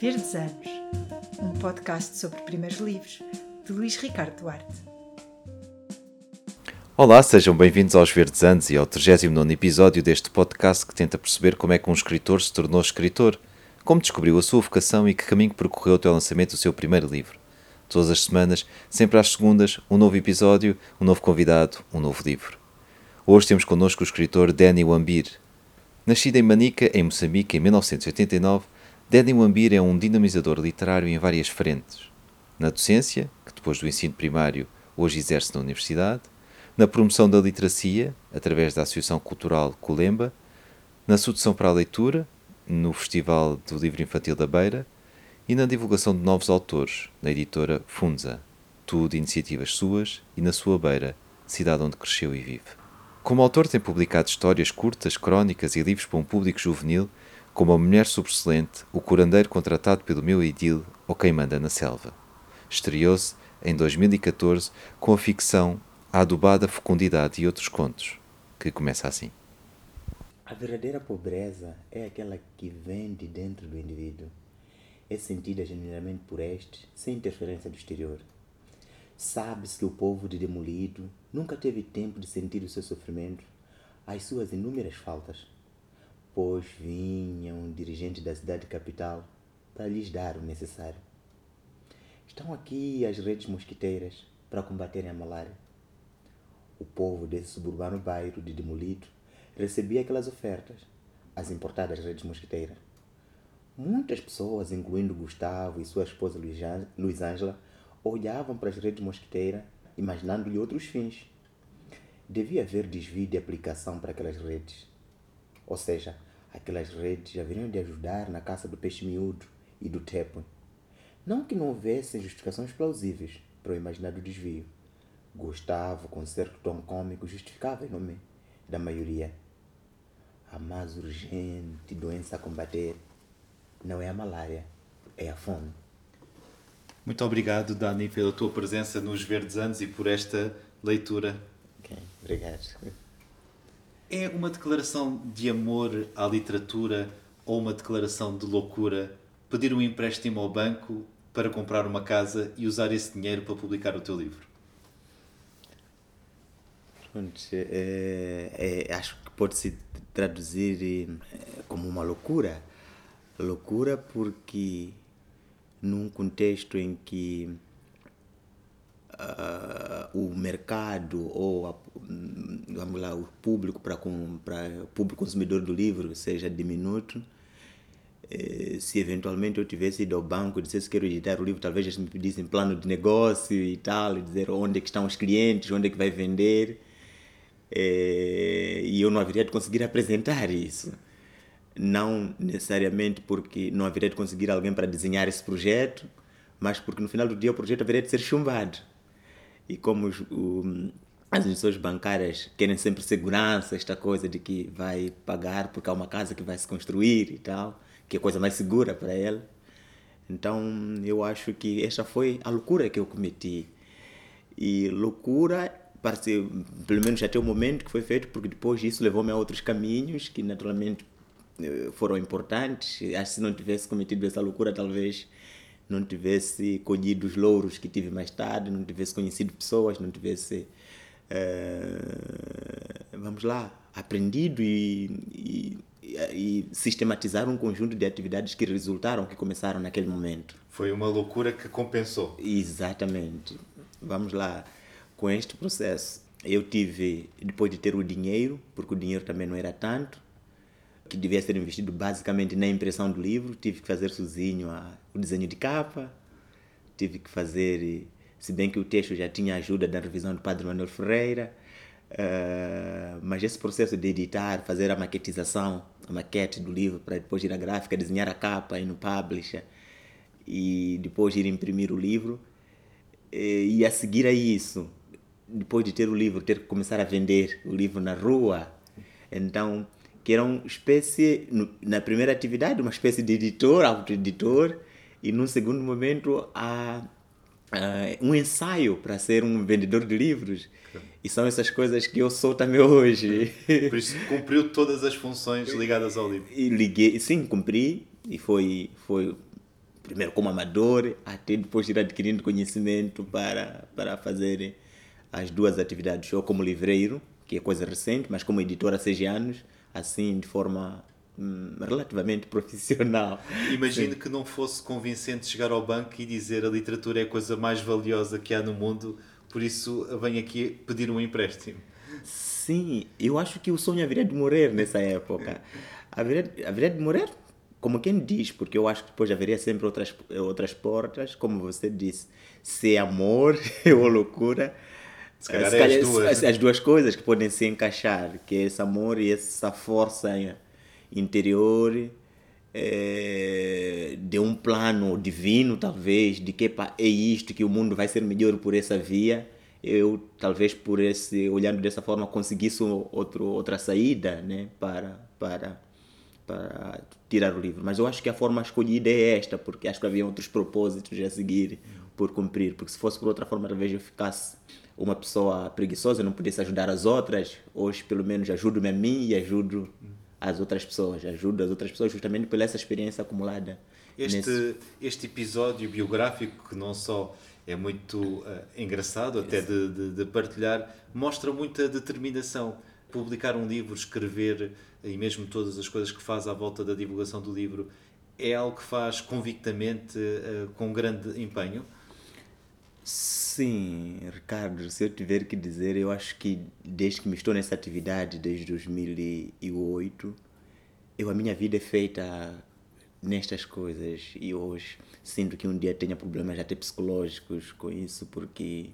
Verdes Anos, um podcast sobre primeiros livros, de Luís Ricardo Duarte. Olá, sejam bem-vindos aos Verdes Anos e ao 39 episódio deste podcast que tenta perceber como é que um escritor se tornou escritor, como descobriu a sua vocação e que caminho percorreu até o lançamento do seu primeiro livro. Todas as semanas, sempre às segundas, um novo episódio, um novo convidado, um novo livro. Hoje temos connosco o escritor Danny Wambir. Nascido em Manica, em Moçambique, em 1989, Danny Wambir é um dinamizador literário em várias frentes. Na docência, que depois do ensino primário hoje exerce na universidade, na promoção da literacia, através da Associação Cultural Colemba, na sedução para a leitura, no Festival do Livro Infantil da Beira e na divulgação de novos autores, na editora Funza, tudo iniciativas suas e na sua beira, cidade onde cresceu e vive. Como autor, tem publicado histórias curtas, crónicas e livros para um público juvenil, como A Mulher Sobressalente, O Curandeiro Contratado pelo Meu Idil ou Quem Manda na Selva. Estreou-se em 2014 com a ficção A Adubada Fecundidade e outros contos, que começa assim. A verdadeira pobreza é aquela que vem de dentro do indivíduo. É sentida genuinamente por este, sem interferência do exterior. Sabe-se que o povo de Demolido nunca teve tempo de sentir o seu sofrimento, as suas inúmeras faltas, pois vinha um dirigente da cidade capital para lhes dar o necessário. Estão aqui as redes mosquiteiras para combaterem a malária. O povo desse suburbano bairro de Demolido recebia aquelas ofertas, as importadas redes mosquiteiras. Muitas pessoas, incluindo Gustavo e sua esposa Luiz Ângela, olhavam para as redes mosquiteiras, imaginando-lhe outros fins. Devia haver desvio de aplicação para aquelas redes. Ou seja, aquelas redes haveriam de ajudar na caça do peixe miúdo e do tepo. Não que não houvessem justificações plausíveis para o imaginado desvio. Gustavo, com certo tom cômico, justificava em nome da maioria. A mais urgente doença a combater não é a malária, é a fome. Muito obrigado, Dani, pela tua presença nos Verdes Anos e por esta leitura. Ok, obrigado. É uma declaração de amor à literatura ou uma declaração de loucura pedir um empréstimo ao banco para comprar uma casa e usar esse dinheiro para publicar o teu livro? Pronto, é, é, acho que pode-se traduzir eh, como uma loucura. Loucura porque num contexto em que uh, o mercado ou a, vamos lá, o público para o público consumidor do livro seja diminuto, eh, se eventualmente eu tivesse ido ao banco e dissesse que quero editar o livro, talvez eles me pedissem plano de negócio e tal, e dizer onde é que estão os clientes, onde é que vai vender, eh, e eu não haveria de conseguir apresentar isso. Não necessariamente porque não haveria de conseguir alguém para desenhar esse projeto, mas porque no final do dia o projeto haveria de ser chumbado. E como os, o, as instituições bancárias querem sempre segurança, esta coisa de que vai pagar porque há uma casa que vai se construir e tal, que é a coisa mais segura para ela. Então eu acho que esta foi a loucura que eu cometi. E loucura, pelo menos até o momento que foi feito, porque depois isso levou-me a outros caminhos que naturalmente eh, foram importantes. Acho que se não tivesse cometido essa loucura, talvez não tivesse colhido os louros que tive mais tarde, não tivesse conhecido pessoas, não tivesse, uh, vamos lá, aprendido e, e, e, sistematizar um conjunto de atividades que resultaram, que começaram naquele momento. Foi uma loucura que compensou. Exatamente. Vamos lá, com este processo. Eu tive, depois de ter o dinheiro, porque o dinheiro também não era tanto, que devia ser investido basicamente na impressão do livro. Tive que fazer sozinho a, o desenho de capa, tive que fazer, se bem que o texto já tinha ajuda da revisão do Padre Manuel Ferreira, uh, mas esse processo de editar, fazer a maquetização, a maquete do livro para depois ir à gráfica, desenhar a capa e no publisher e depois ir imprimir o livro. E, e a seguir a isso, depois de ter o livro, ter que começar a vender o livro na rua. Então, que era uma espécie, na primeira atividade, uma espécie de editor, autoeditor, e num segundo momento, a, a, um ensaio para ser um vendedor de livros. E são essas coisas que eu sou também hoje. Por isso cumpriu todas as funções ligadas ao livro. E liguei, sim, cumpri, e foi, foi primeiro como amador, até depois ir adquirindo conhecimento para, para fazer as duas atividades, ou como livreiro, que é coisa recente, mas como editor há seis anos, assim de forma hum, relativamente profissional. Imagino que não fosse convincente chegar ao banco e dizer a literatura é a coisa mais valiosa que há no mundo, por isso venho aqui pedir um empréstimo. Sim, eu acho que o sonho haveria de morrer nessa época. Haveria, haveria de morrer, como quem diz, porque eu acho que depois haveria sempre outras, outras portas, como você disse, se é amor ou loucura. Se calhar, se calhar é as, duas, as, as, duas coisas que podem se encaixar, que é esse amor e essa força interior é, de um plano divino, talvez, de que epa, é isto, que o mundo vai ser melhor por essa via. Eu talvez por esse olhando dessa forma conseguisse outro outra saída né para para para tirar o livro. Mas eu acho que a forma escolhida é esta porque acho que havia outros propósitos a seguir por cumprir. Porque se fosse por outra forma talvez eu ficasse uma pessoa preguiçosa não pudesse ajudar as outras hoje pelo menos ajudo-me a mim e ajudo as outras pessoas ajudo as outras pessoas justamente pela essa experiência acumulada este nesse... este episódio biográfico que não só é muito uh, engraçado até de, de, de, partilhar, mostra muita determinação. Publicar um livro, escrever e mesmo todas as coisas que faz à volta da divulgação do livro é algo que faz convictamente, uh, com grande empenho? Sim, Ricardo, se eu tiver que dizer, eu acho que desde que me estou nessa atividade, desde 2008, eu, a minha vida é feita nestas coisas. E hoje sinto que um dia tenha problemas até psicológicos com isso porque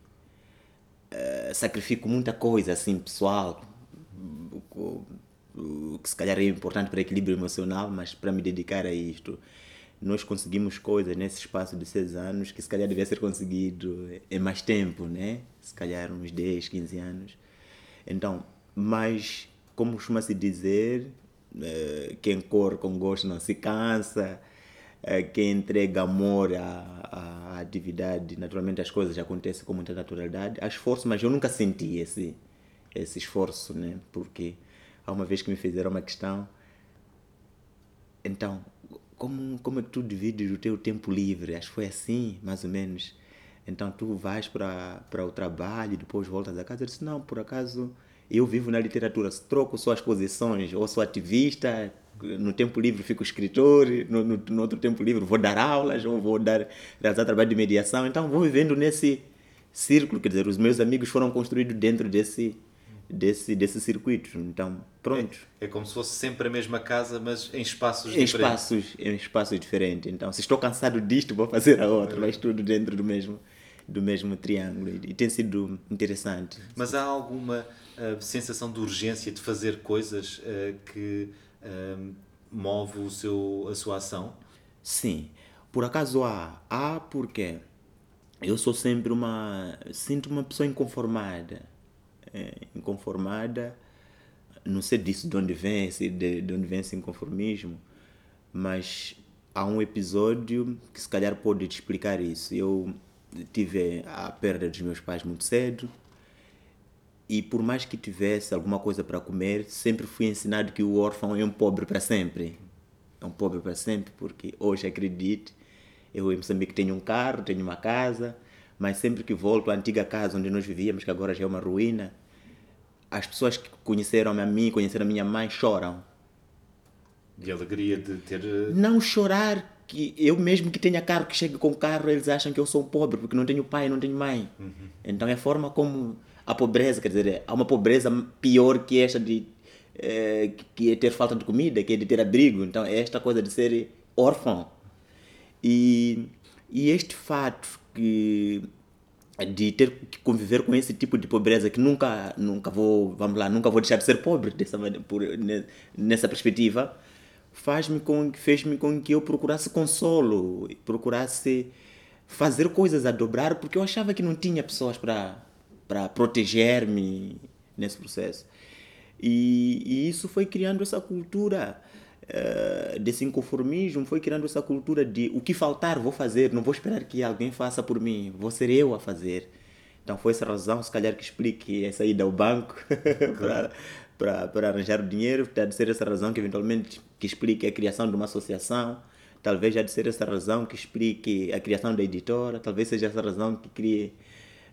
uh, sacrifico muita coisa assim pessoal que se calhar é importante para equilíbrio emocional mas para me dedicar a isto nós conseguimos coisas nesse espaço de seis anos que se calhar devia ser conseguido em mais tempo né se calhar uns 10, 15 anos então mas como costuma-se dizer eh, quem corre com gosto não se cansa, eh, quem entrega amor à, à atividade, naturalmente as coisas acontecem com muita naturalidade. Há esforço, mas eu nunca senti esse, esse esforço, né? porque há uma vez que me fizeram uma questão, então, como, como é que tu divides o teu tempo livre? Acho que foi assim, mais ou menos. Então tu vais para o trabalho depois voltas a casa. Eu disse, não, por acaso eu vivo na literatura, troco suas posições, ou sou ativista, no tempo livre fico escritor, no, no, no, outro tempo livre vou dar aulas, ou vou dar, realizar trabalho de mediação. Então vou vivendo nesse círculo, quer dizer, os meus amigos foram construídos dentro desse, desse, desse circuito. Então, pronto. É, é, como se fosse sempre a mesma casa, mas em espaços em diferentes. Espaços, em espaços diferentes. Então, se estou cansado disto, vou fazer a outra, é. mas tudo dentro do mesmo, do mesmo triângulo. E tem sido interessante. Mas há alguma a sensação de urgência de fazer coisas uh, que uh, move o seu, a sua ação? Sim. Por acaso há. Há porque eu sou sempre uma. Sinto uma pessoa inconformada. É, inconformada. Não sei disso de onde vem, de, de onde vem esse inconformismo, mas há um episódio que se calhar pode te explicar isso. Eu tive a perda dos meus pais muito cedo e por mais que tivesse alguma coisa para comer, sempre fui ensinado que o órfão é um pobre para sempre. É um pobre para sempre, porque hoje acredite, eu em Moçambique tenho um carro, tenho uma casa, mas sempre que volto à antiga casa onde nós vivíamos, que agora já é uma ruína, as pessoas que conheceram a mim, conheceram a minha mãe, choram. De alegria de ter. Eh, não chorar, que eu mesmo que tenha carro, que chegue com carro, eles acham que eu sou pobre, porque não tenho pai, não tenho mãe. Uhum. Então é a forma como a pobreza, quer dizer, há uma pobreza pior que esta de é, que é ter falta de comida, que é de ter abrigo. Então, é esta coisa de ser órfão. E, e este fato que de ter que conviver com esse tipo de pobreza que nunca nunca vou vamos lá nunca vou deixar de ser pobre dessa por, nessa perspectiva faz-me com fez-me com que eu procurasse consolo procurasse fazer coisas a dobrar porque eu achava que não tinha pessoas para para proteger-me nesse processo. E, e, isso foi criando essa cultura uh, desse inconformismo, foi criando essa cultura de o que faltar vou fazer, não vou esperar que alguém faça por mim, vou ser eu a fazer. Então foi essa razão, se calhar, que explique essa ida ao banco para, para, para arranjar o dinheiro, deve ser essa razão que eventualmente que explique a criação de uma associação, Talvez já de ser essa razão que explique a criação da editora, talvez seja essa razão que crie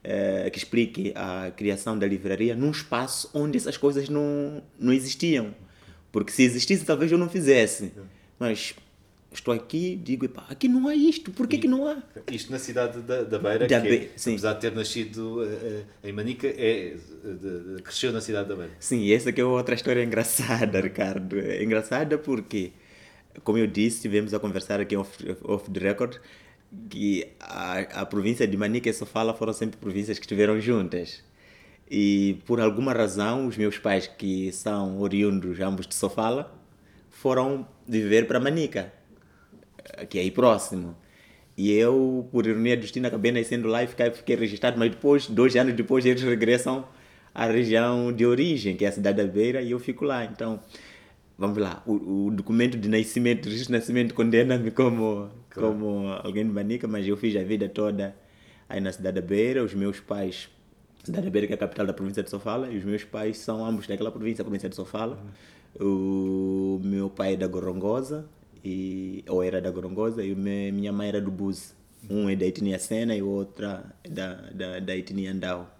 eh, que explique a criação da livraria num espaço onde essas coisas não, não existiam. Porque se existisse, talvez eu não fizesse. Mas estou aqui, digo, epá, aqui não há isto, por que, que não há? Isto na cidade da, da Beira, Da que Be- é, apesar de ter nascido eh, em Manica, é, cresceu na cidade da Beira. Sim, essa que é outra história engraçada, Ricardo. É engraçada porque, como eu disse, tivemos a conversar aqui off, off the record, que a, a província de Manica e Sofala foram sempre províncias que estiveram juntas. E por alguma razão, os meus pais, que são oriundos ambos de Sofala, foram viver para Manica, que é aí próximo. E eu, por ironia do destino, acabei nascendo lá e fiquei, fiquei registrado, mas depois, dois anos depois, eles regressam à região de origem, que é a cidade da Beira, e eu fico lá. Então, vamos lá, o, o documento de nascimento, de registro de nascimento condena-me como, como alguém de Manica, mas eu fiz a vida toda aí na cidade da Beira, os meus pais cidade que é a capital da província de Sofala, e os meus pais são ambos daquela província, a província de Sofala. O meu pai é da Gorongosa, e, ou era da Gorongosa, e minha mãe era do Buse. Um é da etnia Sena e o outro é da, da, da etnia Andau.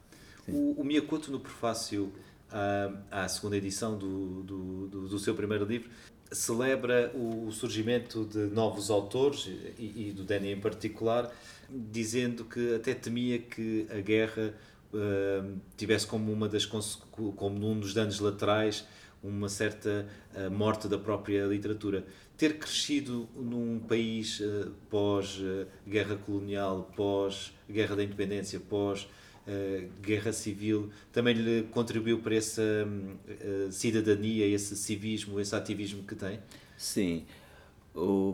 O, o Miyakoto, no prefácio à, à segunda edição do, do, do, do seu primeiro livro, celebra o, surgimento de novos autores, e, e do Danny em particular, dizendo que até temia que a guerra ah, tivesse como uma das como um dos danos laterais uma certa ah, morte da própria literatura. Ter crescido num país ah, pós-guerra colonial, pós-guerra da independência, pós eh, guerra civil também lhe contribuiu para essa eh, cidadania, esse civismo, esse ativismo que tem? Sim.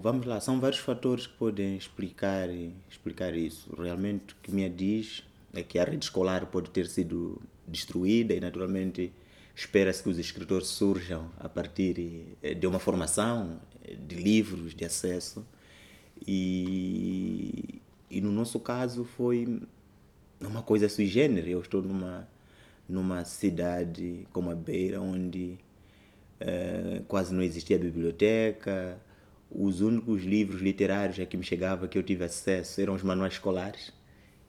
Vamos lá, são vários fatores que podem explicar, explicar isso. Realmente, o que me diz é que a rede escolar pode ter sido destruída e, naturalmente, espera-se que os escritores surjam a partir eh, de uma formação, eh, de livros, de acesso. E, e no nosso caso foi uma coisa sui generis. Eu estou numa, numa cidade como a Beira, onde eh, quase não existia biblioteca. Os únicos livros literários a que me chegava, que eu tive acesso, eram os manuais escolares.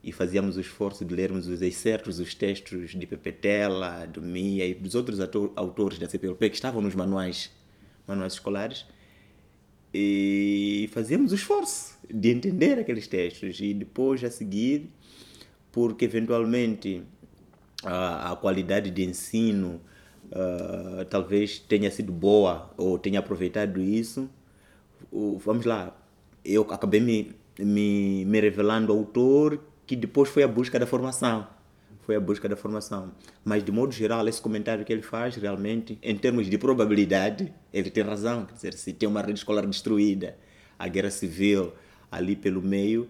E fazíamos o esforço de lermos os excertos, os textos de Pepe Tela, do Mia e dos outros autores da CPLP que estavam nos manuais, manuais escolares. E fazíamos o esforço de entender aqueles textos. E depois, a seguir, porque eventualmente a, a qualidade de ensino ah, talvez tenha sido boa ou tenha aproveitado isso. Vamos lá, eu acabei me, me, me revelando autor que depois foi a busca da formação. Foi a busca da formação. Mas, de modo geral, esse comentário que ele faz, realmente, em termos de probabilidade, ele tem razão. Quer dizer, se tem uma rede escolar destruída, a guerra civil ali pelo meio,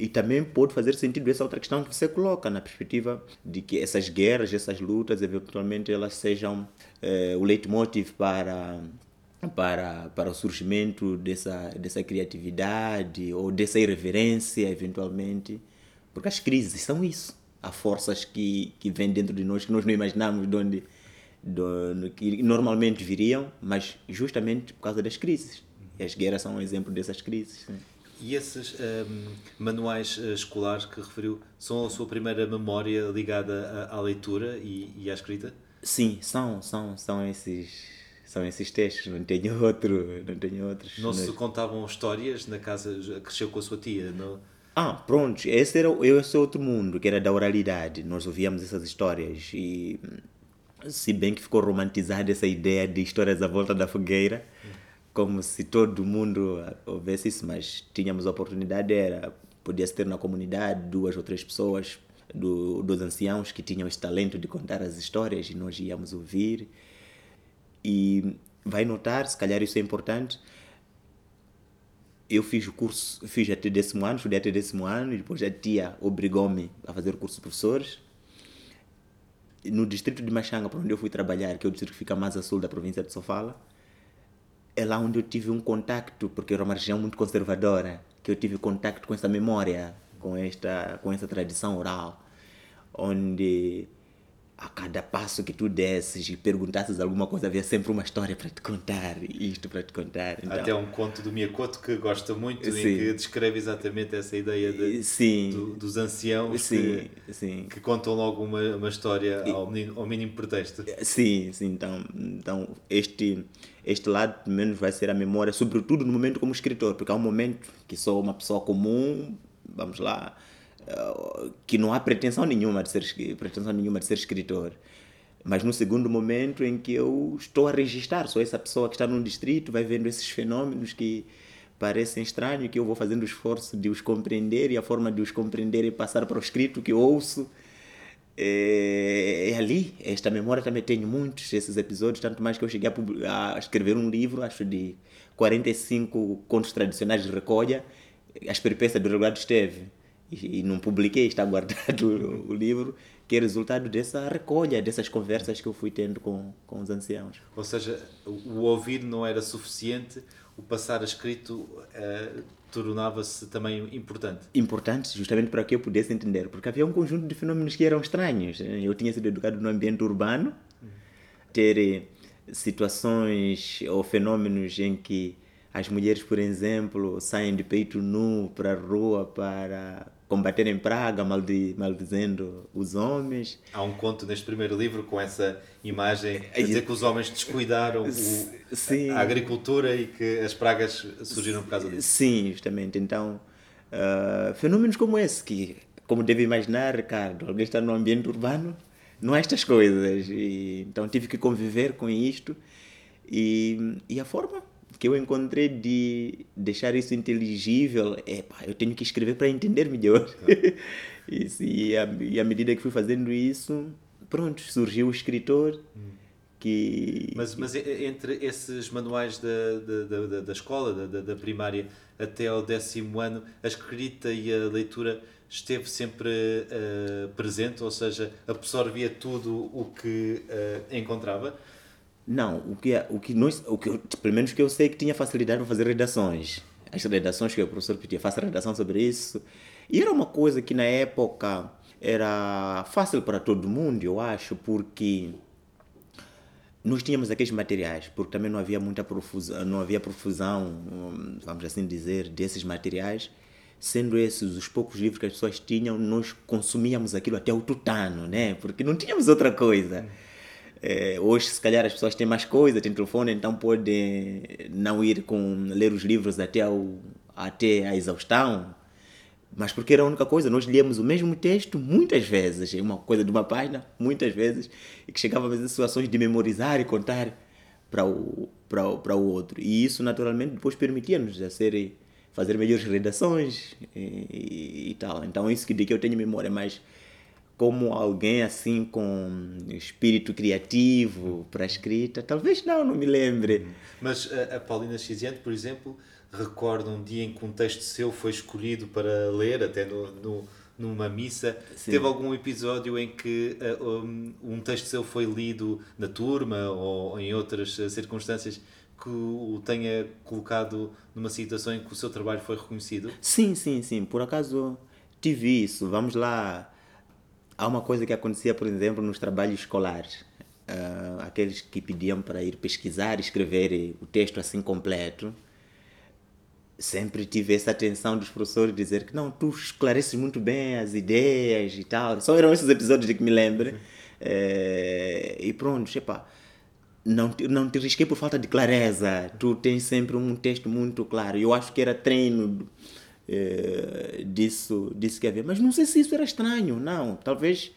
e também pode fazer sentido essa outra questão que você coloca, na perspectiva de que essas guerras, essas lutas, eventualmente elas sejam eh, o leitmotiv para, para, para o surgimento dessa, dessa criatividade ou dessa irreverência, eventualmente. Porque as crises são isso. Há forças que, que vêm dentro de nós que nós não imaginamos de onde, de onde que normalmente viriam, mas justamente por causa das crises. E as guerras são um exemplo dessas crises. sim. E esses hum, manuais eh, escolares que referiu são a sua primeira memória ligada à, à leitura e, e à escrita? Sim, são, são, são esses, são esses textos. Não tenho outro, não tenho outros. Não se contavam histórias na casa, cresceu com a sua tia? Não? Ah, pronto, esse era esse é outro mundo, que era da oralidade. Nós ouvíamos essas histórias e se bem que ficou romantizada essa ideia de histórias à volta da fogueira, como se todo mundo houvesse isso, mas tínhamos a oportunidade, era, podia-se ter na comunidade duas ou três pessoas do, dos anciãos que tinham esse talento de contar as histórias e nós íamos ouvir. E vai notar, se calhar isso é importante, eu fiz o curso, fiz até décimo ano, estudei até décimo ano, e depois a tia obrigou-me a fazer o curso de professores. No distrito de Machanga, para onde eu fui trabalhar, que é o distrito que fica mais a sul da província de Sofala, é lá onde eu tive um contacto, porque era uma região muito conservadora, que eu tive contacto com essa memória, com esta, com essa tradição oral, onde a cada passo que tu desses e perguntasses alguma coisa, havia sempre uma história para te contar, isto para te contar. Então, Até um conto do Miyakoto que gosta muito Sim. e que descreve exatamente essa ideia de, sim, do- dos anciãos sim, que, sim. que contam logo uma, uma história ao, menino- ao mínimo pretexto. Sim, sim, então, então este, este lado pelo menos vai ser a memória, sobretudo no momento como escritor, porque há um momento que sou uma pessoa comum, vamos lá, eh, que não há pretensão nenhuma de ser, pretensão nenhuma de ser escritor. Mas no segundo momento em que eu estou a registrar, sou essa pessoa que está num distrito, vai vendo esses fenômenos que parecem estranhos, que eu vou fazendo o esforço de os compreender e a forma de os compreender é passar para o escrito que eu ouço. É, é ali, esta memória também tenho muitos esses episódios, tanto mais que eu cheguei a, a escrever um livro, acho de 45 contos tradicionais de recolha, as peripécias do Regulado Esteve, e, não publiquei, está guardado o, livro, que é resultado dessa recolha, dessas conversas que eu fui tendo com, com os anciãos. Ou seja, o ouvir não era suficiente, o passar a escrito eh, tornava-se também importante. importantes justamente para que eu pudesse entender, porque havia um conjunto de fenômenos que eram estranhos. Eu tinha sido educado no ambiente urbano, ter eh, situações ou fenômenos em que as mulheres, por exemplo, saem de peito nu para a rua para combaterem praga, maldi maldizendo os homens. Há um conto neste primeiro livro com essa imagem a dizer que os homens descuidaram o- a agricultura e que as pragas surgiram por causa disso. Sim, justamente. Então, ah, fenômenos como esse, que, como deve imaginar, Ricardo, alguém está num ambiente urbano, não há estas coisas. E, então, tive que conviver com isto. E, e a forma que eu encontrei de deixar isso inteligível é, pá, eu tenho que escrever para entender melhor. Isso, e, à, e à medida que fui fazendo isso, pronto, surgiu o escritor que... Mas, mas entre esses manuais da, da, da- da, escola, da, da, primária, até ao décimo ano, a escrita e a leitura esteve sempre eh, presente, ou seja, absorvia tudo o que eh, encontrava. Não, o que, é- o que nós, o que pelo menos que eu sei que tinha facilidade para fazer redações. As redações que o professor pedia, faça redação sobre isso. E era uma coisa que na época era fácil para todo mundo, eu acho, porque nós tínhamos aqueles materiais, porque também não havia muita profusão, não havia profusão, vamos assim dizer, desses materiais. Sendo esses os poucos livros que as pessoas tinham, nós consumíamos aquilo até o tutano, né? Porque não tínhamos outra coisa. É, hoje, se calhar, as pessoas têm mais coisa, têm telefone, então podem não ir com ler os livros até, ao, até a exaustão. Mas porque era a única coisa, nós líamos o mesmo texto muitas vezes, uma coisa de uma página, muitas vezes, e que chegávamos em situações de memorizar e contar para o, para o, para o outro. E isso, naturalmente, depois permitia-nos a ser, fazer melhores redações e, e, e tal. Então, isso que de que eu tenho memória, mas como alguém assim com espírito criativo para a escrita, talvez não, não me lembre. Mas a, a Paulina Xiziante, por exemplo, recorda um dia em que um texto seu foi escolhido para ler, até no, no- numa missa. Sim. Teve algum episódio em que uh, um, um texto seu foi lido na turma ou em outras uh, circunstâncias que o tenha colocado numa situação em que o seu trabalho foi reconhecido? Sim, sim, sim. Por acaso tive isso. Vamos lá. Há uma coisa que acontecia, por exemplo, nos trabalhos escolares. Ah, aqueles que pediam para ir pesquisar, escrever o texto assim completo. Sempre tive essa atenção dos professores dizer que não, tu esclareces muito bem as ideias e tal. Só eram esses episódios de que me lembro. Eh, e pronto, epá, não, te- não te risquei por falta de clareza. Tu tens sempre um texto muito claro. Eu acho que era treino eh, disso, disso que havia. Mas não sei se isso era estranho, não. Talvez,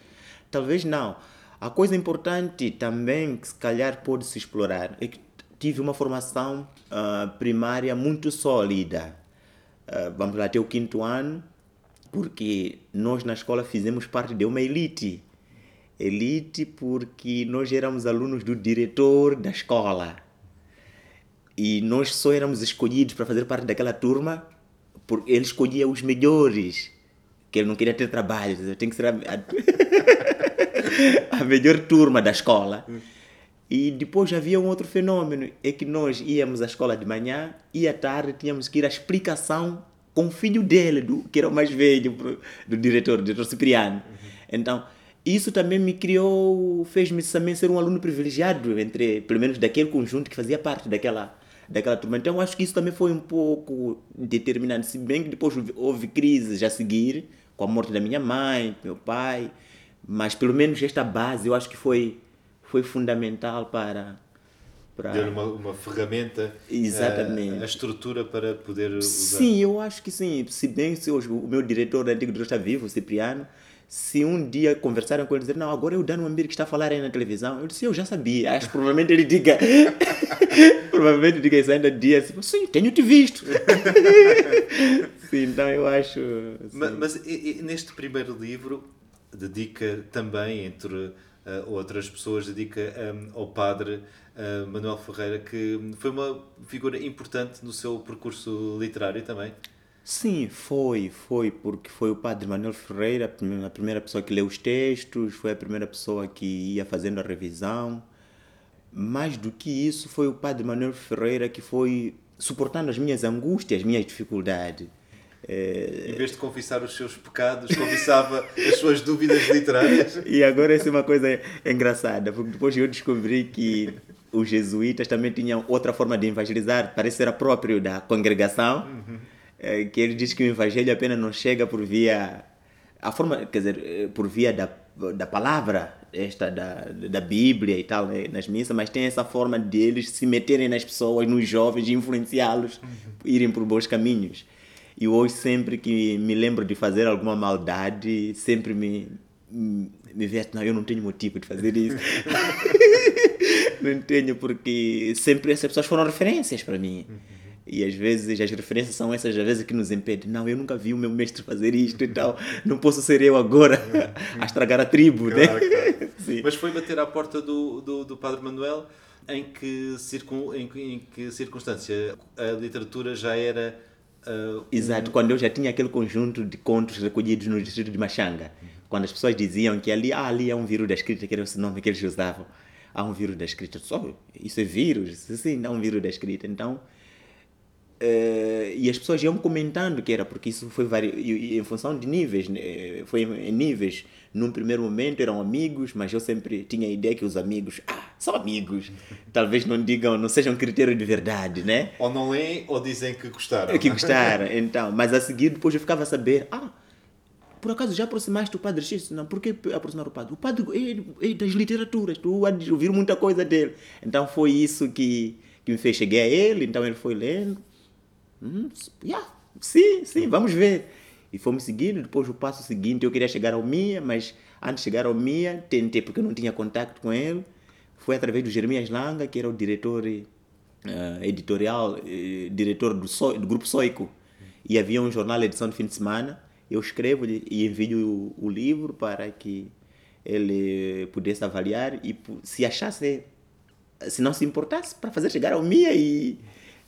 talvez não. A coisa importante também, que se calhar pode se explorar, é que tive uma formação ah, primária muito sólida. Ah, vamos lá até o quinto ano, porque nós na escola fizemos parte de uma elite. Elite porque nós éramos alunos do diretor da escola. E nós só éramos escolhidos para fazer parte daquela turma porque ele escolhia os melhores. Que ele não queria ter trabalho, eu que ser a, a, a melhor turma da escola. E depois havia um outro fenômeno, é que nós íamos à escola de manhã e à tarde tínhamos que ir à explicação com o filho dele, do, que era o mais velho do diretor, do diretor Cipriano. Então, isso também me criou, fez-me também ser um aluno privilegiado, entre, pelo menos daquele conjunto que fazia parte daquela, daquela turma. Então acho que isso também foi um pouco determinante, se bem que depois houve- houve crises a seguir, com a morte da minha mãe, do meu pai, mas pelo menos esta base eu acho que foi, foi fundamental para... para... Deu-lhe uma, uma ferramenta, Exatamente. eh, a estrutura para poder usar. Sim, eu acho que sim. Se bem que hoje o meu diretor antigo diretor está vivo, o Cipriano, se um dia conversaram com ele e dizer, não, agora é o Dano Amir que está a falar aí na televisão, eu disse, eu já sabia. Acho que provavelmente ele diga, provavelmente diga isso ainda dia, assim, sim, tenho te visto. sim, então eu acho. Ma- sim. Mas, e neste primeiro livro dedica também, entre eh, outras pessoas, dedica hum, ao padre eh, Manuel Ferreira, que foi uma figura importante no seu percurso literário também. Sim, foi, foi, porque foi o padre Manuel Ferreira, a prime- a primeira pessoa que leu os textos, foi a primeira pessoa que ia fazendo a revisão. Mais do que isso, foi o padre Manuel Ferreira que foi suportando as minhas angústias, as minhas dificuldades. Eh, Em vez de confessar os seus pecados, confessava as suas dúvidas literárias. E agora essa é uma coisa engraçada, porque depois eu descobri que os jesuítas também tinham outra forma de evangelizar, parece ser a próprio da congregação, eh, que ele diz que o evangelho apenas não chega por via a forma, quer dizer, por via da, da palavra esta da, da Bíblia e tal, né, nas missas, mas tem essa forma deles se meterem nas pessoas, nos jovens, influenciá-los, irem por bons caminhos. E hoje, sempre que me lembro de fazer alguma maldade, sempre me, me vê, não, eu não tenho motivo de fazer isso. não tenho, porque sempre essas pessoas foram referências para mim. E às vezes as referências são essas às vezes que nos impedem. Não, eu nunca vi o meu mestre fazer isto e tal. Não posso ser eu agora a estragar a tribo, né? Claro, claro. Sim. Mas foi bater à porta do, do, do Padre Manuel em que, circun, em, em que circunstância a literatura já era. ah, Exato, quando eu já tinha aquele conjunto de contos recolhidos no distrito de Machanga, quando as pessoas diziam que ali, ah, ali é um vírus da escrita, que era esse nome que eles usavam, há um vírus da escrita, só isso é vírus, sim, há um vírus da escrita, então eh, e as pessoas iam comentando que era porque isso foi vari... e- e em função de níveis, né, foi em níveis. Num primeiro momento eram amigos, mas eu sempre tinha a ideia que os amigos, ah, são amigos. Talvez não digam, não sejam critério de verdade, né? ou não leem ou dizem que gostaram. É que gostaram, então. Mas a seguir, depois eu ficava a saber, ah, por acaso já aproximaste do padre X? Não, por que aproximar o padre? O padre é, é das literaturas, tu há de ouvir muita coisa dele. Então foi isso que, que me fez. Cheguei a ele, então ele foi lendo. Hum, yeah, sim, sim, vamos ver. E fomos seguindo, depois o passo seguinte eu queria chegar ao Mia, mas antes de chegar ao Mia, tentei porque eu não tinha contato com ele. Foi através do Jeremias Langa, que era o diretor eh, editorial, eh, diretor do, So- do Grupo Soico. E havia um jornal edição de fim de semana. Eu escrevo e envio o, o livro para que ele pudesse avaliar e se achasse, se não se importasse, para fazer chegar ao Mia e,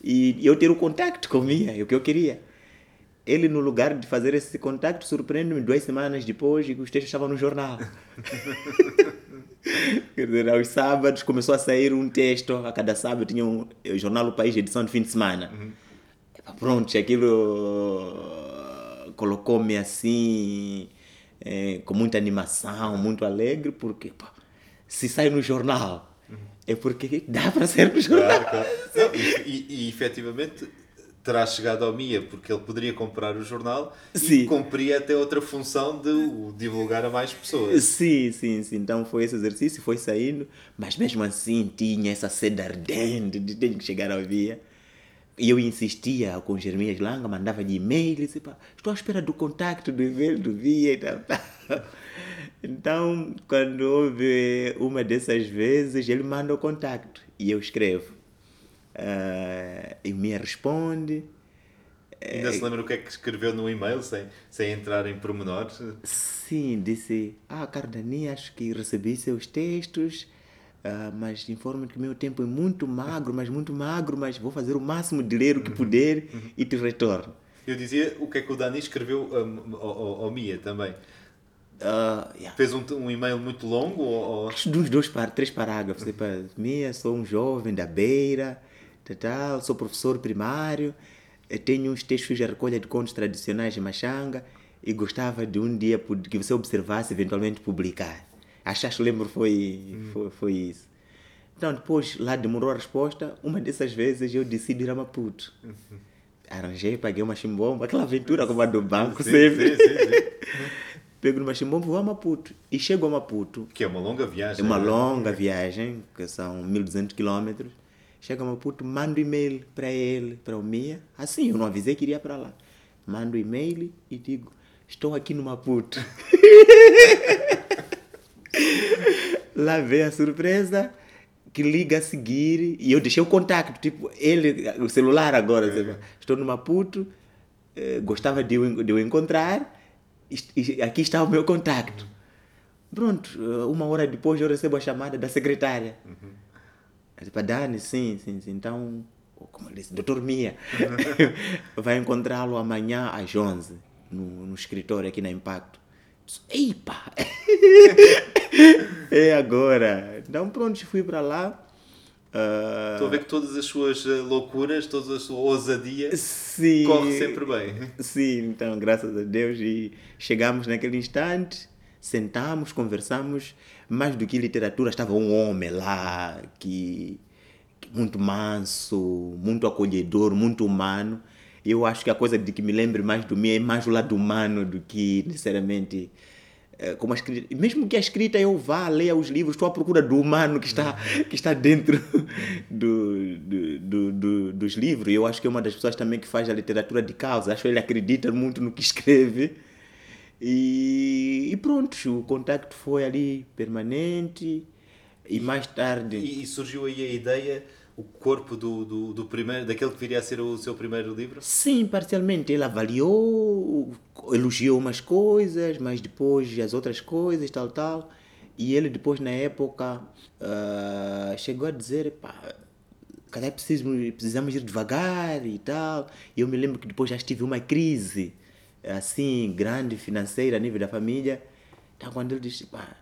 e eu ter o contato com o Mia, é o que eu queria. Ele, no lugar de fazer esse contato, surpreende-me duas semanas depois e os textos estavam no jornal. Quer dizer, aos sábados começou a sair um texto, a cada sábado tinha um o jornal O País, edição de fim de semana. Epa, Pronto, aquilo uh, colocou-me assim, eh, com muita animação, muito alegre, porque pá, se sai no jornal, é porque dá para ser jornal. Claro, claro. E, e, e efetivamente terá chegado ao Mia porque ele poderia comprar o jornal e Sim. cumpria até outra função de o divulgar a mais pessoas. Sim, sim, sim. Então foi esse exercício, foi saindo, mas mesmo assim tinha essa sede ardente de ter que chegar ao via. E eu insistia com Jeremias Langa, mandava de e-mail, disse, estou à espera do contacto do e-mail do via e tal. tal. Então, quando houve uma dessas vezes, ele manda o contacto e eu escrevo. Ah, e Mia responde. Ainda se lembra o que é que escreveu no e-mail, sem, sem entrar em pormenores? Sim, disse, ah, caro Dani, acho que recebi seus textos, ah, mas informo que o meu tempo é muito magro, mas muito magro, mas vou fazer o máximo de ler o que puder e te retorno. Eu dizia o que é que o Dani escreveu um, ao, ao- ao Mia também. Ah, yeah. Fez um, um e-mail muito longo ou, Acho de uns dois, três parágrafos. Tipo, minha, sou um jovem da beira, tal, tal, sou professor primário, eh, tenho uns textos de recolha de contos tradicionais de Machanga. e gostava de um dia que você observasse eventualmente publicar. Acho que lembro foi, foi, foi isso. Então depois lá demorou a resposta. Uma dessas vezes eu decidi ir a Maputo. Arranjei, paguei uma chimbomba, aquela aventura como a do banco Sim, sempre. sim, sim. Pego numa chimbomba, vou a Maputo. E chego a Maputo, Que é uma longa viagem. é uma né? longa viagem, que são 1200 quilômetros. Chego a Maputo, mando e-mail para ele, para o Mia. Assim, eu não avisei que iria para lá. Mando e-mail e digo: Estou aqui no Maputo. lá veio a surpresa que liga a seguir e eu deixei o contacto, tipo, ele, o celular agora, sabe? estou no Maputo, eh, gostava de o, de o encontrar, aqui está o meu contacto. Pronto, eh, uma hora depois eu recebo a chamada da secretária. Disse, "Pá, Dani, sim, sim, sim. Então, como ele disse, doutor Mia, vai encontrá-lo amanhã às 11 no, no escritório aqui na Impacto. Eipa! é agora. Então, pronto, fui para lá. Ah, Estou a ver que todas as suas eh, loucuras, toda a sua ousadia sim. corre sempre bem. Sim, então, graças a Deus, e chegamos naquele instante, sentamos, conversamos. Mais do que literatura, estava um homem lá que, que muito manso, muito acolhedor, muito humano. Eu acho que a coisa de que me lembre mais do meu é mais o lado humano do que necessariamente como a escrita. Mesmo que a escrita eu vá, leia os livros, estou à procura do humano que está, que está dentro do, do, do, do- dos livros. Eu acho que é uma das pessoas também que faz a literatura de causa. Acho que ele acredita muito no que escreve. E, e pronto, o contacto foi ali permanente. E mais tarde. E, e surgiu aí a ideia, o corpo do, do, do primeiro, daquele que viria a ser o seu primeiro livro? Sim, parcialmente. Ele avaliou, elogiou umas coisas, mas depois as outras coisas, tal, tal. E ele depois, na época, ah, chegou a dizer, pá, calhar precisamos, precisamos ir devagar e tal. E eu me lembro que depois já tive uma crise, assim, grande, financeira, a nível da família. Então, quando ele disse, pá,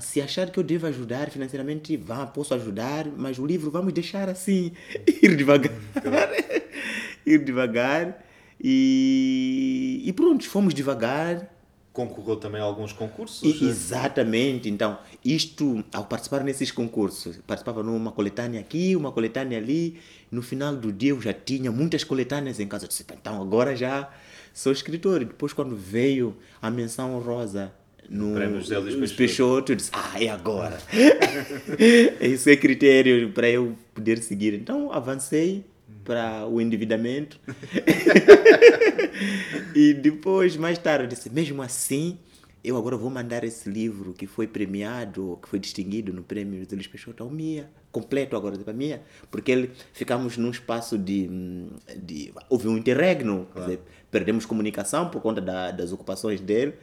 se achar que eu devo ajudar financeiramente, vá, posso ajudar, mas o livro vamos deixar assim, ir devagar. ir devagar. E, e pronto, fomos devagar. Concorreu também a alguns concursos? E- exatamente. Então, isto, ao participar nesses concursos, participava numa coletânea aqui, uma coletânea ali. No final do dia eu já tinha muitas coletâneas em casa. Eu disse, "Pá, então agora já sou escritor. E depois, quando veio a menção rosa no Prémio José Luís Peixoto. Peixoto, eu disse, ah, é agora. Isso é critério para eu poder seguir. Então, avancei para o endividamento. e depois, mais tarde, eu disse, mesmo assim, eu agora vou mandar esse livro que foi premiado, que foi distinguido no prêmio José Luís Peixoto ao Mia, completo agora para Mia, porque ele, ficamos num espaço de, de... Houve um interregno, quer dizer, perdemos comunicação por conta da- das ocupações dele,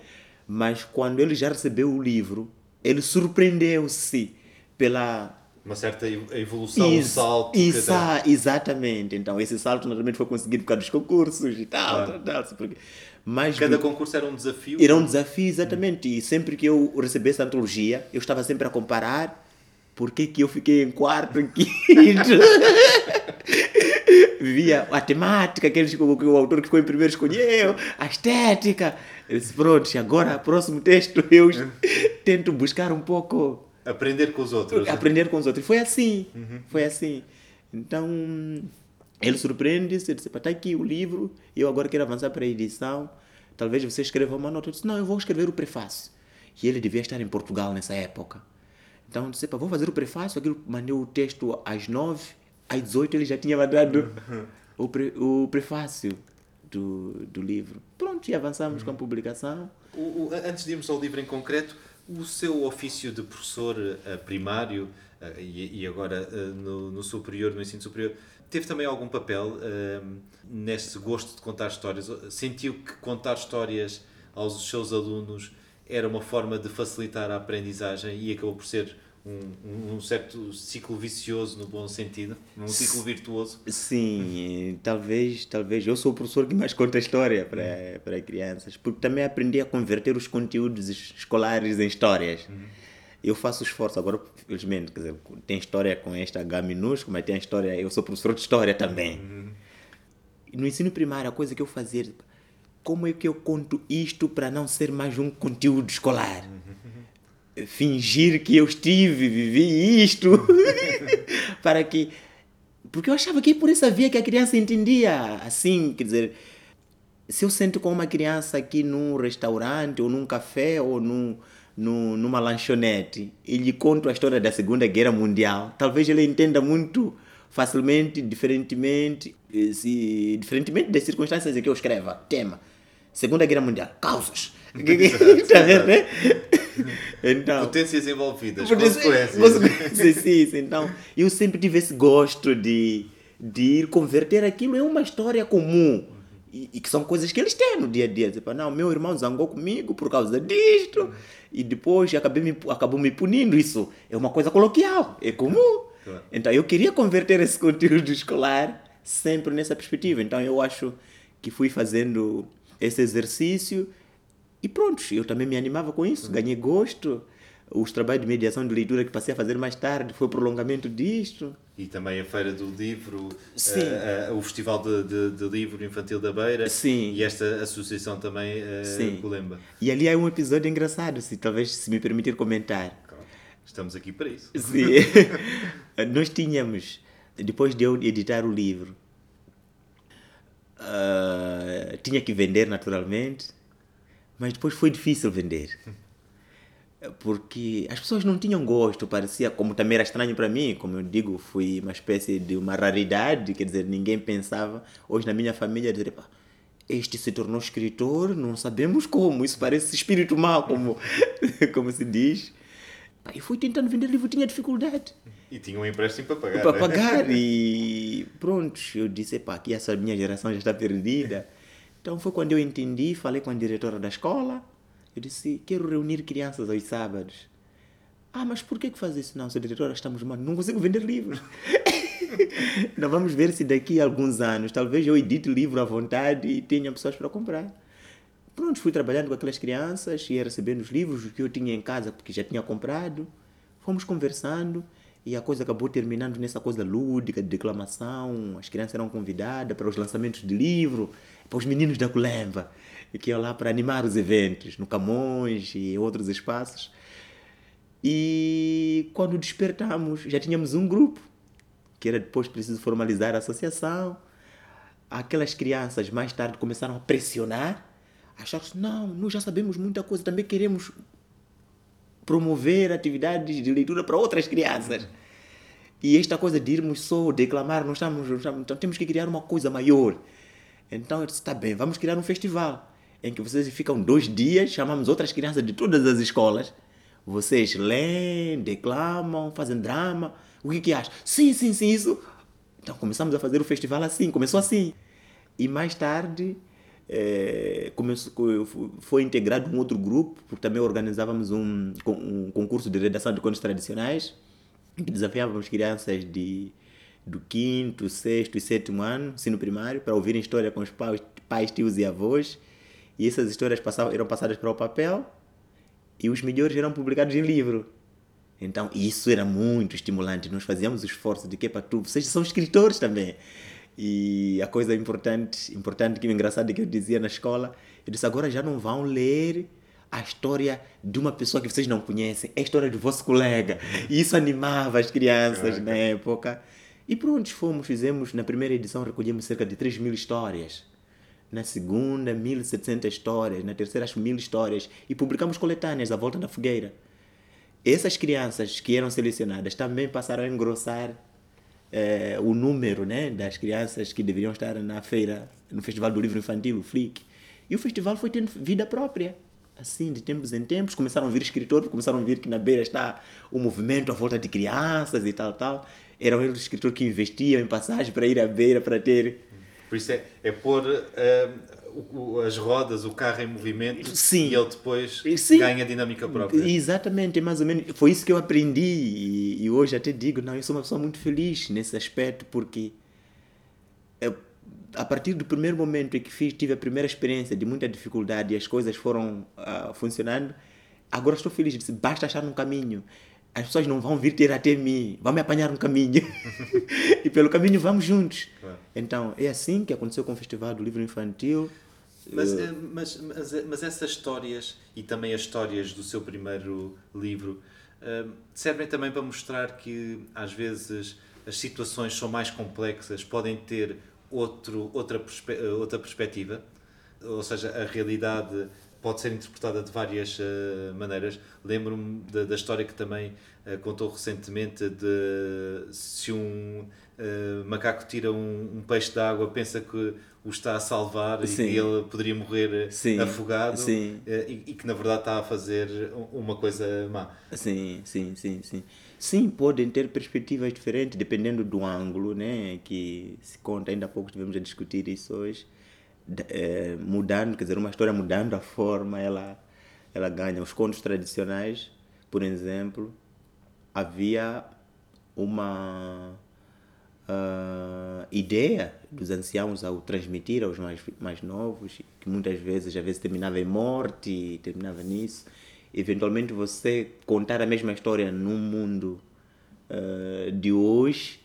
mas quando ele já recebeu o livro, ele surpreendeu-se pela Uma certa ev- evolução, um salto. exa- exatamente. Então, esse salto naturalmente foi conseguido por causa dos concursos e tal, Claro. tal, tal. Porque, mas Cada do- concurso era um desafio. era um desafio, exatamente. E sempre que eu recebesse a antologia, eu estava sempre a comparar por que que eu fiquei em quarto, em quinto. Via a temática que, eles, que o autor que ficou em primeiro escolheu, a estética. Eu disse, pronto, agora, próximo texto, eu tento buscar um pouco Aprender com os outros. aprender com os outros. Foi assim, foi assim. Então, ele surpreende-se, ele disse, está aqui o livro, eu agora quero avançar para a edição, talvez você escreva uma nota. Eu disse, não, eu vou escrever o prefácio. E ele devia estar em Portugal nessa época. Então, disse, "Pá, vou fazer o prefácio, aquilo, mandei o texto às nove, às 18 ele já tinha mandado o, pre, o prefácio do, do livro. Pronto, e avançamos com a publicação. O- o- antes de irmos ao livro em concreto, o seu ofício de professor eh, primário eh, e, e agora eh, no, no superior, no ensino superior, teve também algum papel eh, neste gosto de contar histórias? Sentiu que contar histórias aos seus alunos era uma forma de facilitar a aprendizagem e acabou por ser um, um- certo ciclo vicioso no bom sentido, um ciclo virtuoso? Sim, talvez, talvez. Eu sou o professor que mais conta história para, para crianças, porque também aprendi a converter os conteúdos es- escolares em histórias. Eu faço esforço, agora, felizmente, quer dizer, tem história com esta H minúsculo, mas tem a história, eu sou professor de história também. E no ensino primário, a coisa que eu fazia, como é que eu conto isto para não ser mais um conteúdo escolar? Fingir que eu estive, vivi isto, para que. Porque eu achava que é por essa via que a criança entendia. Assim, quer dizer, se eu sento com uma criança aqui num restaurante, ou num café, ou num, num, numa lanchonete, e lhe conto a história da Segunda Guerra Mundial, talvez ele entenda muito facilmente, diferentemente, eh, se, diferentemente das circunstâncias em que eu escreva. Tema: Segunda Guerra Mundial, causas. Está vendo, né? Então, Potências envolvidas, consequências. consequências. Sim, sim. Então, eu sempre tive esse gosto de, de ir converter aquilo em uma história comum. E, e, que são coisas que eles têm no dia a dia. Tipo, não, meu irmão zangou comigo por causa disto, e depois acabei me, acabou me punindo. Isso é uma coisa coloquial, é comum. Claro. Então eu queria converter esse conteúdo escolar sempre nessa perspectiva. Então eu acho que fui fazendo esse exercício e pronto, eu também me animava com isso, uhum. ganhei gosto. Os trabalhos de mediação de leitura que passei a fazer mais tarde foi o prolongamento disto. E também a Feira do Livro, uh, uh, o Festival de, de, de, Livro Infantil da Beira Sim. e esta associação também, uh, Sim. Colemba. E ali há um episódio engraçado, se talvez se me permitir comentar. Estamos aqui para isso. Sim. Nós tínhamos, depois de eu editar o livro, uh, tinha que vender naturalmente, mas depois foi difícil vender. Porque as pessoas não tinham gosto, parecia, como também era estranho para mim, como eu digo, fui uma espécie de uma raridade, quer dizer, ninguém pensava, hoje na minha família, dizer, este se tornou escritor, não sabemos como, isso parece espírito mau, como, como se diz. Eu fui tentando vender livro, tinha dificuldade. E tinha um empréstimo para pagar. Para né? pagar. E pronto, eu disse, pá, aqui essa minha geração já está perdida. Então foi quando eu entendi, falei com a diretora da escola. Eu disse, quero reunir crianças aos sábados. Ah, mas por que, que faz isso? Não, sou diretora, estamos mal, não consigo vender livros. Nós vamos ver se daqui a alguns anos, talvez eu edite livro à vontade e tenha pessoas para comprar. Pronto, fui trabalhando com aquelas crianças, ia recebendo os livros que eu tinha em casa, porque já tinha comprado. Fomos conversando e a coisa acabou terminando nessa coisa lúdica de declamação. As crianças eram convidadas para os lançamentos de livro, para os meninos da Colemba, que iam lá para animar os eventos, no Camões e outros espaços. E quando despertamos, já tínhamos um grupo, que era depois preciso formalizar a associação. Aquelas crianças mais tarde começaram a pressionar acharam não, nós já sabemos muita coisa, também queremos promover atividades de leitura para outras crianças. E esta coisa de irmos só declamar, nós estamos, nós estamos então temos que criar uma coisa maior. Então eu disse, está bem, vamos criar um festival em que vocês ficam dois dias, chamamos outras crianças de todas as escolas, vocês leem, declamam, fazem drama, o que que acham? Sim, sim, sim, isso. Então começamos a fazer o festival assim, começou assim. E mais tarde é, começou, foi integrado um outro grupo, porque também organizávamos um, um concurso de redação de contos tradicionais, que desafiávamos crianças de, do quinto, sexto e sétimo ano, ensino primário, para ouvirem história com os pais, pais, tios e avós. E essas histórias passavam, eram passadas para o papel e os melhores eram publicados em livro. Então, isso era muito estimulante. Nós fazíamos o esforço de que para tu, vocês são escritores também. E a coisa importante, importante que é engraçado que eu dizia na escola, eu disse agora já não vão ler a história de uma pessoa que vocês não conhecem, é a história do vosso colega. E isso animava as crianças na época. E pronto, fomos, fizemos, na primeira edição recolhemos cerca de 3 mil histórias. Na segunda, 1.700 histórias. Na terceira, acho mil histórias. E publicamos coletâneas à volta da fogueira. Essas crianças que eram selecionadas também passaram a engrossar é, o número né, das crianças que deveriam estar na feira, no Festival do Livro Infantil, o FLIC. E o festival foi tendo vida própria. Assim, de tempos em tempos, começaram a vir escritores, começaram a ver que na beira está o movimento à volta de crianças e tal, tal. Eram eles escritores que investiam em passagem para ir à beira, para ter... Por isso é, é pôr uh, o, as rodas, o carro em movimento Sim. e ele depois Sim. ganha dinâmica própria. Exatamente, é mais ou menos. Foi isso que eu aprendi e, e, hoje até digo, não, eu sou uma pessoa muito feliz nesse aspecto porque eu, a partir do primeiro momento em que fiz, tive a primeira experiência de muita dificuldade e as coisas foram uh, funcionando, agora estou feliz. Basta achar um caminho as pessoas não vão vir ter até mim, vão me apanhar no caminho. e pelo caminho vamos juntos. Então, é assim que aconteceu com o Festival do Livro Infantil. Mas, eh, mas, mas, eh, mas essas histórias e também as histórias do seu primeiro livro eh, servem também para mostrar que às vezes as situações são mais complexas, podem ter outro, outra, perspe outra perspectiva, ou seja, a realidade pode ser interpretada de várias uh, maneiras. Lembro-me da, da, história que também uh, contou recentemente de se um uh, macaco tira um, um peixe de água, pensa que o está a salvar Sim. e ele poderia morrer Sim. afogado sim. E, e, que na verdade está a fazer uma coisa má. Sim, sim, sim, sim. Sim, podem ter perspectivas diferentes dependendo do ângulo né, que se conta. Ainda há pouco tivemos a discutir isso hoje é, mudando, quer dizer, uma história mudando a forma, ela, ela ganha. Os contos tradicionais, por exemplo, havia uma uh, ideia dos anciãos ao transmitir aos mais, mais novos, que muitas vezes, às vezes terminava em morte, terminava nisso. Eventualmente você contar a mesma história num mundo uh, de hoje,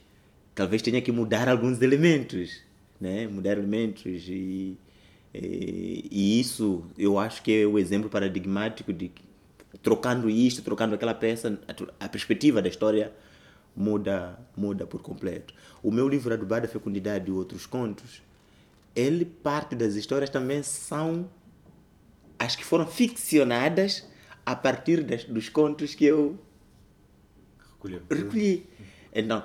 talvez tenha que mudar alguns elementos né? mudar elementos e, e, e, isso eu acho que é o exemplo paradigmático de trocando isto, trocando aquela peça, a, a perspectiva da história muda muda por completo. O meu livro Adubada Fecundidade e outros contos, ele parte das histórias também são as que foram ficcionadas a partir das, dos contos que eu recolhi. recolhi. Então,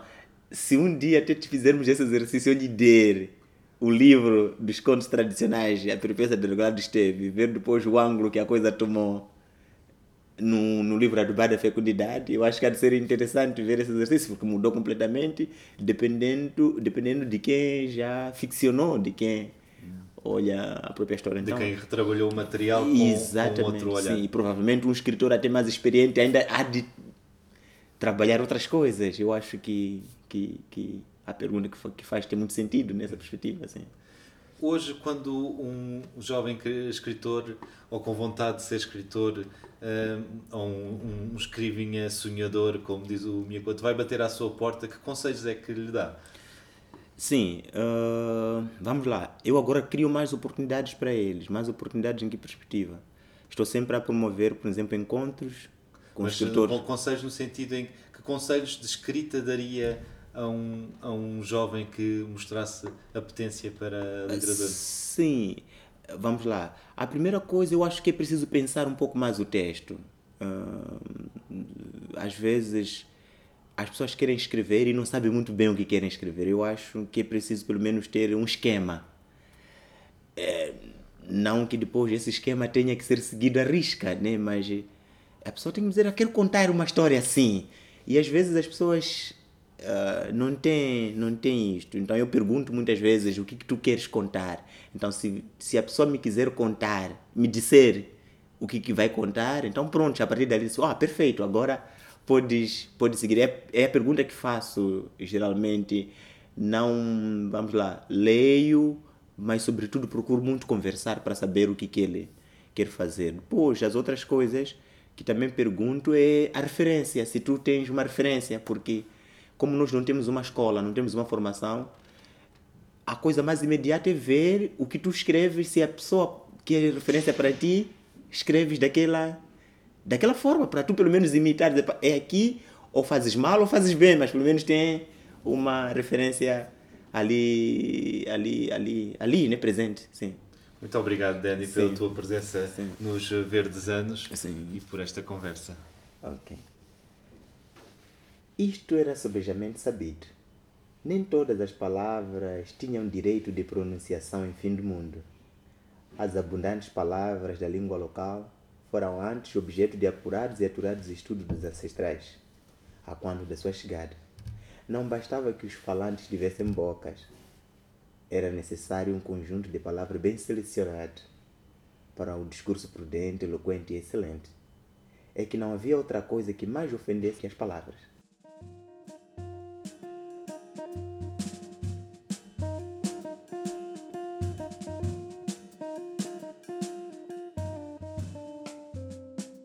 se um dia até fizermos esse exercício de ler o livro dos contos tradicionais, A Peripécia do Delegado Esteve, ver depois o ângulo que a coisa tomou no, no livro A da Fecundidade, eu acho que há de ser interessante ver esse exercício, porque mudou completamente, dependendo, dependendo de quem já ficcionou, de quem olha a própria história. Então, de quem retrabalhou o material com, com outro olhar. Sim, e provavelmente um escritor até mais experiente ainda há de trabalhar outras coisas. Eu acho que, que, que a pergunta que, que faz tem muito sentido nessa perspectiva. Assim. Hoje, quando um jovem escritor, ou com vontade de ser escritor, um, ou um, um escrivinha sonhador, como diz o Miyakoto, vai bater à sua porta, que conselhos é que lhe dá? Sim, uh, vamos lá. Eu agora crio mais oportunidades para eles, mais oportunidades em que perspectiva? Estou sempre a promover, por exemplo, encontros com Mas, escritores. Conselhos no sentido em que conselhos de escrita daria a um, a um jovem que mostrasse apetência para a literatura? Sim, vamos lá. A primeira coisa, eu acho que é preciso pensar um pouco mais o texto. às vezes as pessoas querem escrever e não sabem muito bem o que querem escrever. Eu acho que é preciso pelo menos ter um esquema. É, não que depois esse esquema tenha que ser seguido à risca, né? mas a pessoa tem que dizer, eu quero contar uma história assim. E às vezes as pessoas Uh, não tem não tem isto. Então eu pergunto muitas vezes o que, que tu queres contar. Então se, se a pessoa me quiser contar me disser o que, que vai contar então pronto a partir dali ah oh, perfeito agora podes pode seguir. É, é a pergunta que faço geralmente. Não vamos lá leio mas sobretudo procuro muito conversar para saber o que, que ele quer fazer. Depois as outras coisas que também pergunto é a referência se tu tens uma referência porque como nós não temos uma escola, não temos uma formação, a coisa mais imediata é ver o que tu escreves, se a pessoa que é referência para ti, escreves daquela, daquela forma, para tu pelo menos imitar, é aqui, ou fazes mal ou fazes bem, mas pelo menos tem uma referência ali, ali, ali, ali, né, presente, sim. Muito obrigado, Danny, pela tua presença sim. nos Verdes Anos sim. e por esta conversa. Ok. Isto era sobejamente sabido. Nem todas as palavras tinham direito de pronunciação em fim do mundo. As abundantes palavras da língua local foram antes objeto de apurados e aturados estudos dos ancestrais, a quando da sua chegada. Não bastava que os falantes tivessem bocas. Era necessário um conjunto de palavras bem selecionado para o discurso prudente, eloquente e excelente. É que não havia outra coisa que mais ofendesse que as palavras.